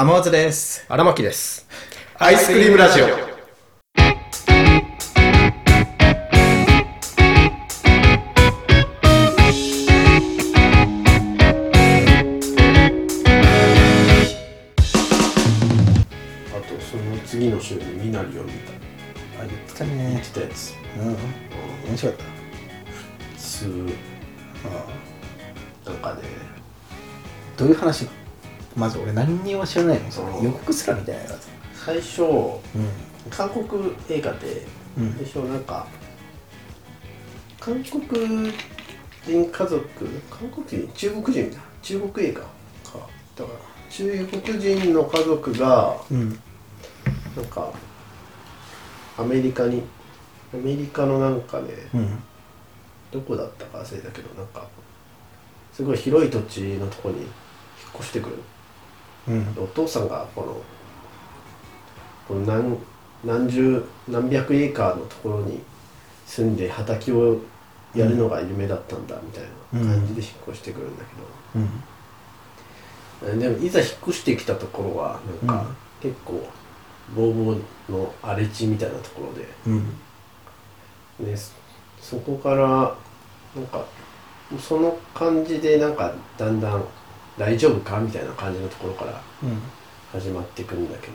天松です。荒牧です。アイスクリームラジオ。あとその次の週にみなりを見た。あ言ってた言ね。ってたやつ。うん。面白かっ普通。たあなんかね。どういう話なの？まず俺何にも知らないのそう。んの予告すらみたいな最初う韓国映画でうん。最初なんか韓国人家族韓国人？中国人だ。中国映画か。だから。中国人の家族がうん。なんかアメリカにアメリカのなんかねうん。どこだったか忘れたけどなんかすごい広い土地のとこに引っ越してくる。うんお父さんがこのこの何何十何百エーカーのところに住んで畑をやるのが夢だったんだみたいな感じで引っ越してくるんだけど、うん。でもいざ引っ越してきたところはなんか、結構ボーボーの荒れ地みたいなところで。うん。でそそこからなんかその感じでなんかだんだん大丈夫かみたいな感じのところからうん。始まっていくんだけど、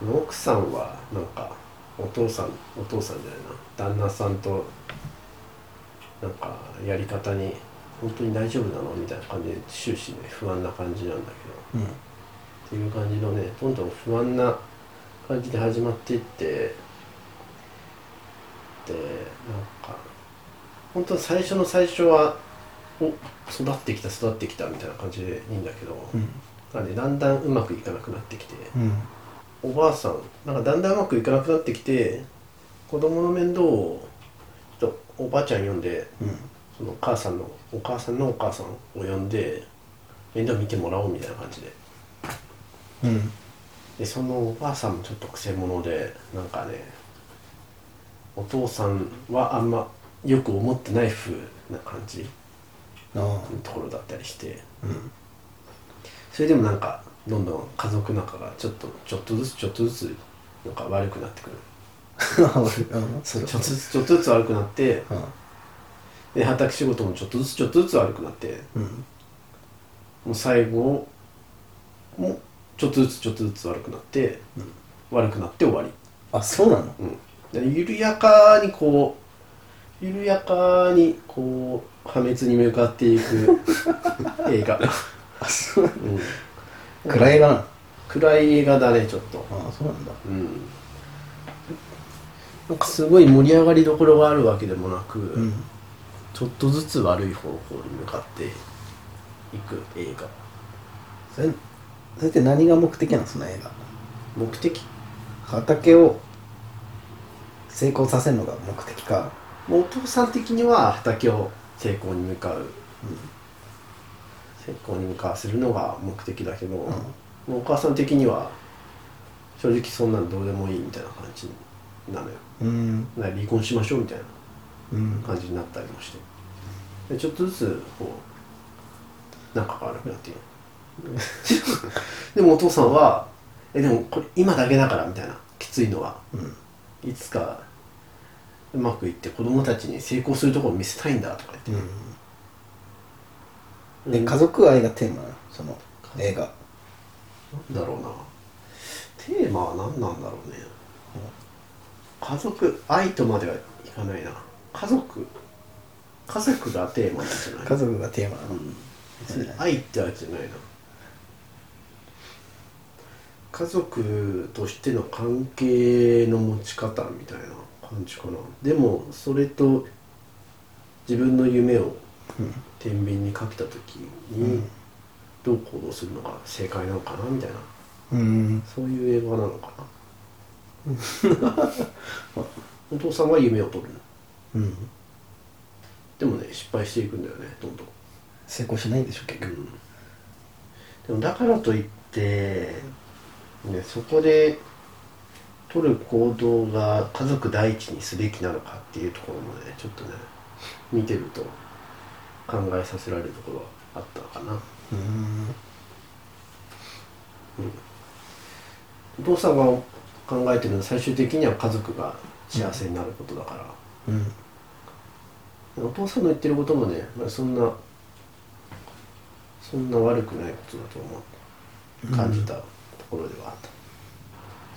その奥さんはなんかお父さんお父さんじゃないな旦那さんとなんかやり方に本当に大丈夫なのみたいな感じで終始ね不安な感じなんだけどうん。っていう感じのねどんどん不安な感じで始まっていってでなんか本当最初の最初はお育ってきた育ってきたみたいな感じでいいんだけど、うん。なんでだんだんうまくいかなくなってきて、うん。おばあさんなんかだんだんうまくいかなくなってきて子供の面倒をちょっとおばあちゃん呼んでうん。そのお母さんのお母さんのお母さんを呼んで面倒見てもらおうみたいな感じで。うん。でそのおばあさんもちょっとくせ者でなんかねお父さんはあんまよく思ってない風な感じところだったりして。うん。それでもなんかどんどん家族仲がちょっとちょっとずつちょっとずつなんか悪くなってくる。ちょっとずつちょっとずつ悪くなってうん。で畑仕事もちょっとずつちょっとずつ悪くなってうん。もう最後もちょっとずつちょっとずつ悪くなって、悪くなって終わり。あそうなの？うん、で緩やかにこう緩やかにこう破滅に向かっていく 映画、あそううん、暗いな。の暗い映画だねちょっと。ああそうなんだ。うん。なんかすごい盛り上がりどころがあるわけでもなく、うん。ちょっとずつ悪い方向に向かっていく映画。それそれって何が目的なのその映画？目的？畑を成功させるのが目的かお父さん的には畑を成功に向かう、成功に向かわせるのが目的だけど、もうお母さん的には正直そんなんどうでもいいみたいな感じなのよ。うん。だから離婚しましょうみたいなうん。感じになったりもして。でちょっとずつこう仲が悪くなっているでもお父さんは「えでもこれ今だけだから」みたいな。きついのは。うん。いつかうまくいって子供たちに成功するところを見せたいんだとか言って、で家族愛がテーマその映画。なんだろうな。テーマは何なんだろうね、家族愛とまではいかないな。家族。家族がテーマなんじゃない？家族がテーマなの？別に愛ってわけじゃないな。家族としての関係の持ち方みたいな感じかなでもそれと自分の夢を天秤にかけた時にどう行動するのが正解なのかなみたいなうん。そういう映画なのかなお父さん。は夢を取るうん。でもね失敗していくん。だよねどん。どん。成功しないん。でしょ結局でもだからといって、ね、そこで取る行動が家族第一にすべきなのかっていうところもねちょっとね見てると考えさせられるところはあったかな。うん。お父さんが考えてるのは最終的には家族が幸せになることだから、うん。お父さんの言ってることもね、まあ、そんなそんな悪くないことだと思う。感じたところではあった、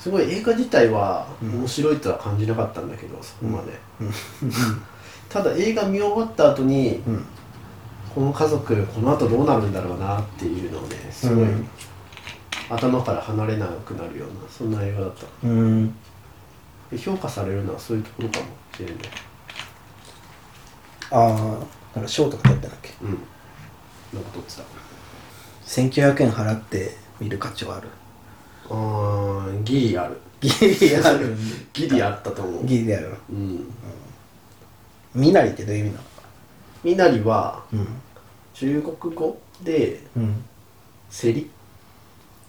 すごい映画自体は面白いとは感じなかったんだけど、そこまで、ただ映画見終わった後に、うん。この家族この後どうなるんだろうなっていうのをねすごい、うん頭から離れなくなるようなそんな映画だった。評価されるのはそういうところかもしれない。ああなんか賞とか取ってなっけ？うん。なんか撮ってた。1900円払って見る価値はあるあーギリある。ギリある。ギリあったと思う。ギリある。うん。みなりってどういう意味なの？みなりはうん。中国語でうん。セリ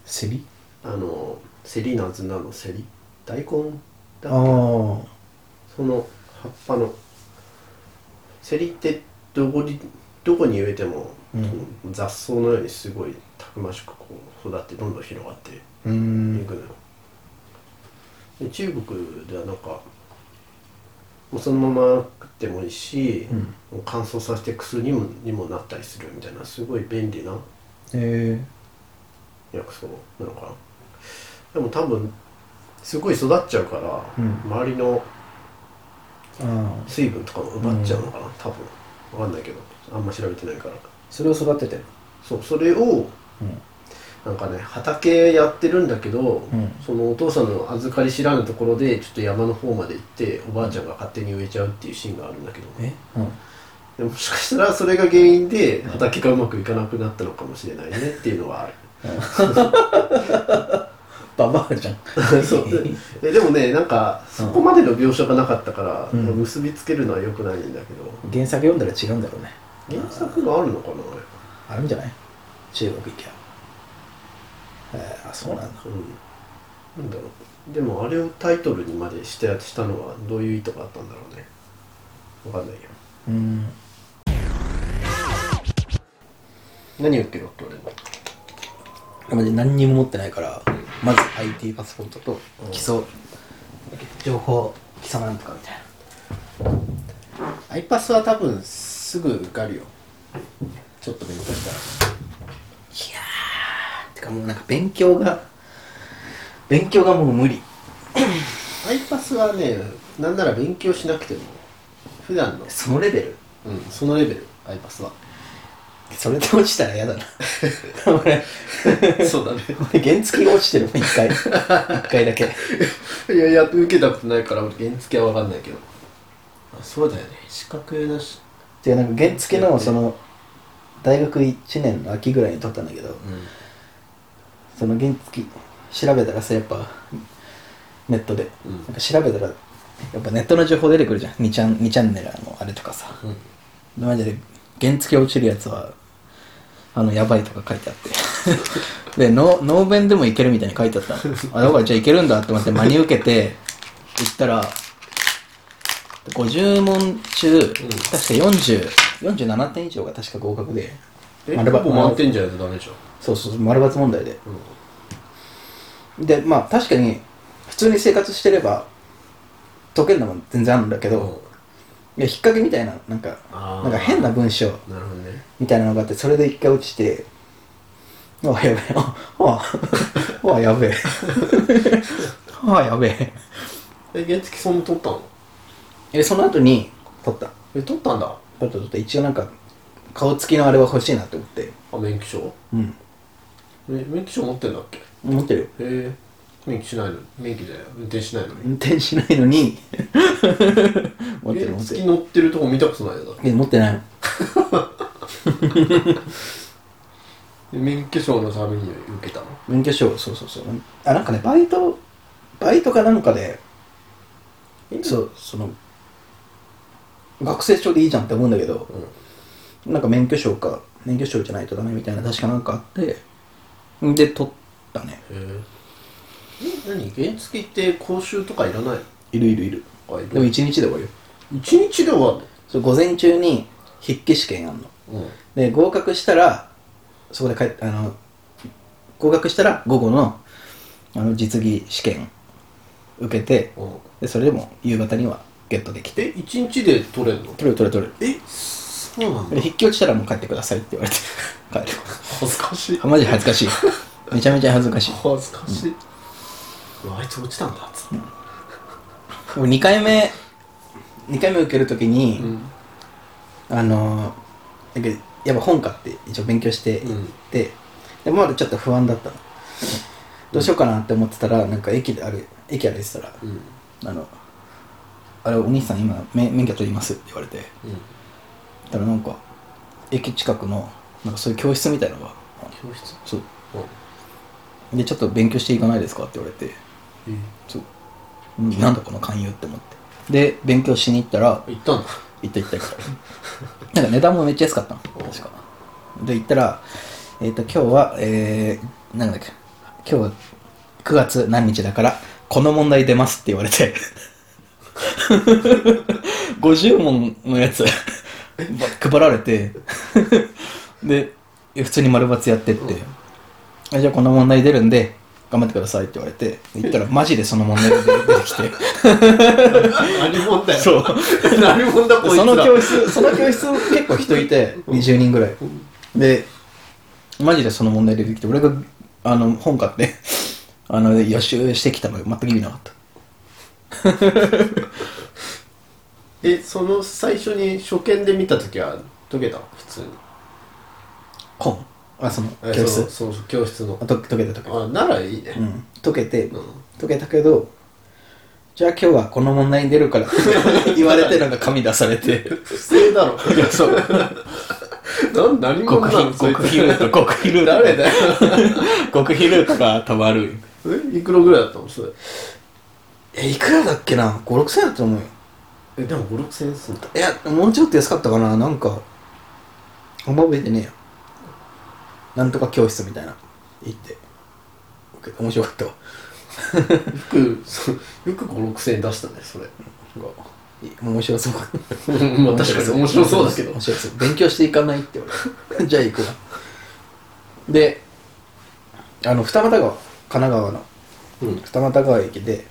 セリあのセリナズナのセリ大根だああ。その葉っぱの。セリってどこにどこに植えても、うん。雑草のようにすごいたくましくこう育ってどんどん広がってういんくのよ、で中国ではなんかもうそのまま食ってもいいし、うん。乾燥させて薬にもにもなったりするみたいなすごい便利な薬草なのかな。でも多分すごい育っちゃうから、うん。周りの水分とかも奪っちゃうのかな、多分。わかんないけど。あんま調べてないから。それを育ててる。そうそれをうんなんかね畑やってるんだけど、ん。そのお父さんの預かり知らぬところでちょっと山の方まで行っておばあちゃんが勝手に植えちゃうっていうシーンがあるんだけど、え？うん。でもしかしたらそれが原因で畑がうまくいかなくなったのかもしれないねっていうのはある。ババアじゃん。そう。えでもねなんかそこまでの描写がなかったから、うん。結びつけるのは良くないんだけど。原作読んだら違うんだろうね。原作があるのかなあるんじゃない？中国行きゃ。えー、あそうなんだ。うん。なんだろう。でもあれをタイトルにまでしてしたのはどういう意図があったんだろうね。わかんないよ。うん。何言ってるわけ俺もマジ何にも持ってないからまず IT パスポートと基礎情報基礎なんとかみたいな。アイパスは多分すぐ受かるよ。ちょっと勉強したらてかもうなんか勉強が勉強がもう無理。アイパスはねなんなら勉強しなくても普段のそのレベル。うんそのレベルアイパスは。それで落ちたら嫌だな。俺 そうだね。俺原付落ちてるもん一回。一回だけ。いやいや受けたことないから俺原付は分かんないけど。あそうだよね。資格だし。でなんか原付のその大学1年の秋ぐらいに取ったんだけどうんその原付調べたらさやっぱネットで、うん。なんか調べたらやっぱネットの情報出てくるじゃん。2チャン2チャンネルのあれとかさ。うん。マジで原付落ちるやつはあのやばいとか書いてあって。でノーベンでもいけるみたいに書いてあったの。あだからじゃあいけるんだって思って真に受けて行ったら50問中、確か40 47点以上が確か合格で。えほぼ満点じゃないとダメじゃんそうそう丸抜問題で。でまあ確かに普通に生活してれば解けるのも全然あるんだけど、いや引っ掛けみたいななんかなんか変な文章なるほどね。みたいなのがあってそれで一回落ちてあやべえあああやべえ。あ やべえ。え原付そんな取ったの？えその後に取った。え取ったんだ。取った取った。一応なんか顔つきのあれは欲しいなって思って。あ免許証？うん。え免許証持ってんだっけ？へ持ってるよ。え。免許しないの免許で運転しないのに。運転しないのに。持ってる原持ってる付乗ってるとこ見たことないよだってえ持ってないの。で 免許証のために受けたの？免許証。そうそうそう。あなんかねバイトバイトかなんかでそうその学生証でいいじゃんって思うんだけどうん。なんか免許証か免許証じゃないとダメみたいな確かなんかあってで取ったね。へええ何？原付って講習とかいらない？いるいるいる。のあいでも一日で終わるよ。一日で終わるそう午前中に筆記試験あんの。のうん。で合格したらそこで帰あの合格したら午後のあの実技試験受けてうん。でそれでも夕方にはゲットできて。え一日で取れんの？取れる取れる取れる。えそうなんで筆記落ちたらもう帰ってくださいって言われて。帰る。恥ずかしい。あマジ恥ずかしい。めちゃめちゃ恥ずかしい。恥ずかしい、うわあいつ落ちたんだっつって。俺2回目2回目受けるときに、うん。あのだけどやっぱ本買って一応勉強してうん。行って、でまだちょっと不安だったの。どうしようかなって思ってたらなんか駅である駅歩いてたらうん。あのあれお兄さん今免免許取りますって言われてうんたらなんか駅近くのなんかそういう教室みたいのが教室？そう。うんでちょっと勉強していかないですかって言われてえそう。うんなんだこの勧誘って思って。で勉強しに行ったら行ったんだ。行った行った行った。なんか値段もめっちゃ安かったの。確か。で行ったらえっ、と今日はえー、なんだっけ。今日は9月何日だからこの問題出ますって言われて。50問のやつ 配られて。で普通に丸抜やってって、あじゃあこの問題出るんで頑張ってくださいって言われて言ったらマジでその問題が出てきて。何者だよ。そう。何者だこいつら。その教室その教室結構人いて20人ぐらい。でマジでその問題出てきて俺があの本買ってあの予習してきたの全く意味なかったえその最初に初見で見た時は解けた？普通に。本？あそのえ教室？そうそう教室の。あと解けた解けたあならいいね。うん。解けてうん。解けたけどじゃあ今日はこの問題に出るから 言われてなんか紙出されて。不正だろ。いやそう。なん何者極秘なのそいつ極秘ルート極秘ルート。誰だよ。極秘ルートが多分あるえいくらぐらいだったの？それ。えいくらだっけな？56千円だと思うよえでも56千円すんだいやもうちょっと安かったかな。なんかあんま覚えてねえよなんとか教室みたいな。行って。面白かったわ。よくそうよく56千円出したねそれ。い面白そう。まあ確かに面白そう。だけど。面白そう。勉強していかないって言われて。じゃあ行くわ。であの二俣川神奈川の。うん。二俣川駅で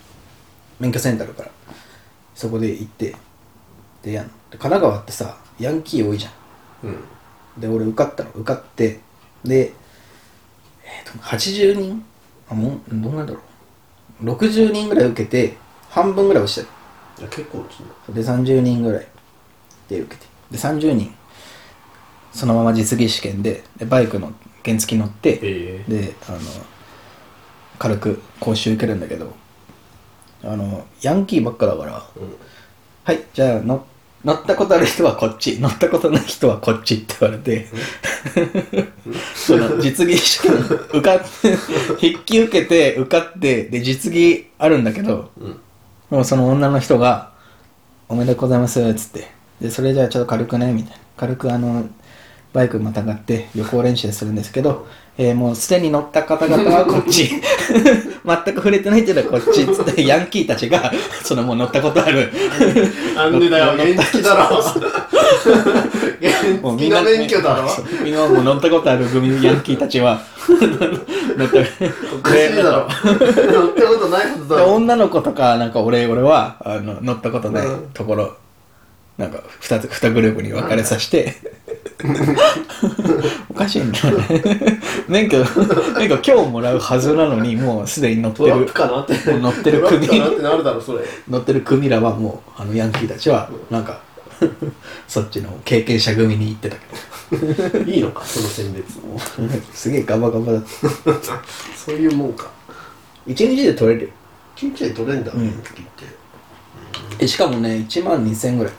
免許センターからそこで行ってでやん神奈川ってさヤンキー多いじゃん。うん。で俺受かったの。受かってでえー、と80人？あもうどうなんだろう。60人ぐらい受けて半分ぐらい落ちていや結構落ちるで30人ぐらいで受けて。で30人。そのまま実技試験ででバイクの原付乗ってえであの軽く講習受けるんだけどあのヤンキーばっかだからうんはい、じゃあ乗乗ったことある人はこっち、乗ったことない人はこっちって言われて、その実技試験受かって、筆記受けて受かって、で、実技あるんだけど、うんもうその女の人が、おめでとうございます、つって。で、それじゃあちょっと軽くね、みたいな。軽くあの、バイクまたがって予行練習するんですけど、えーもうすでに乗った方々は こっち。全く触れてないっていうのはこっち。つって、ヤンキーたちが、そのもう乗ったことある。なんでだよ原付だろ。もう原付の免許だろ。みんなもう乗ったことある組ヤンキーたちは。乗った。おかしいだろ。乗ったことないはずだでろ女の子とかなんか俺俺はあの乗ったことないうん。ところ、なんか2つ二グループに分かれさせて おかしいんだよね。免許 免許今日もらうはずなのにもうすでに乗ってトラッるプかなって。乗ってるトラップ組かなってなるだろそれ。乗ってる組らはもうあのヤンキーたちはなんか そっちの経験者組に行ってたけど。いいのかその選別すげえガバガバだった。そういうもんか。一日で取れるよ。ちっちゃい取れんだうん。原付って。えしかもね1万2000円ぐらい。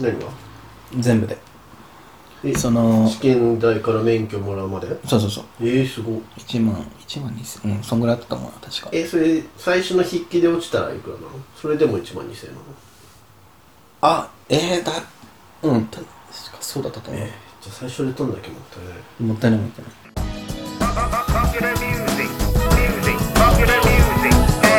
何が？全部で。えその試験代から免許もらうまで？そうそうそう。えー、すごい。1万1万2000うんそんぐらいだったと思うな確か。えそれ最初の筆記で落ちたらいくらなの？それでも1万2000円なの？あえー、だうんた確かそうだったと思う、じゃあ最初で取んだけもったいない。もったいないもったいない.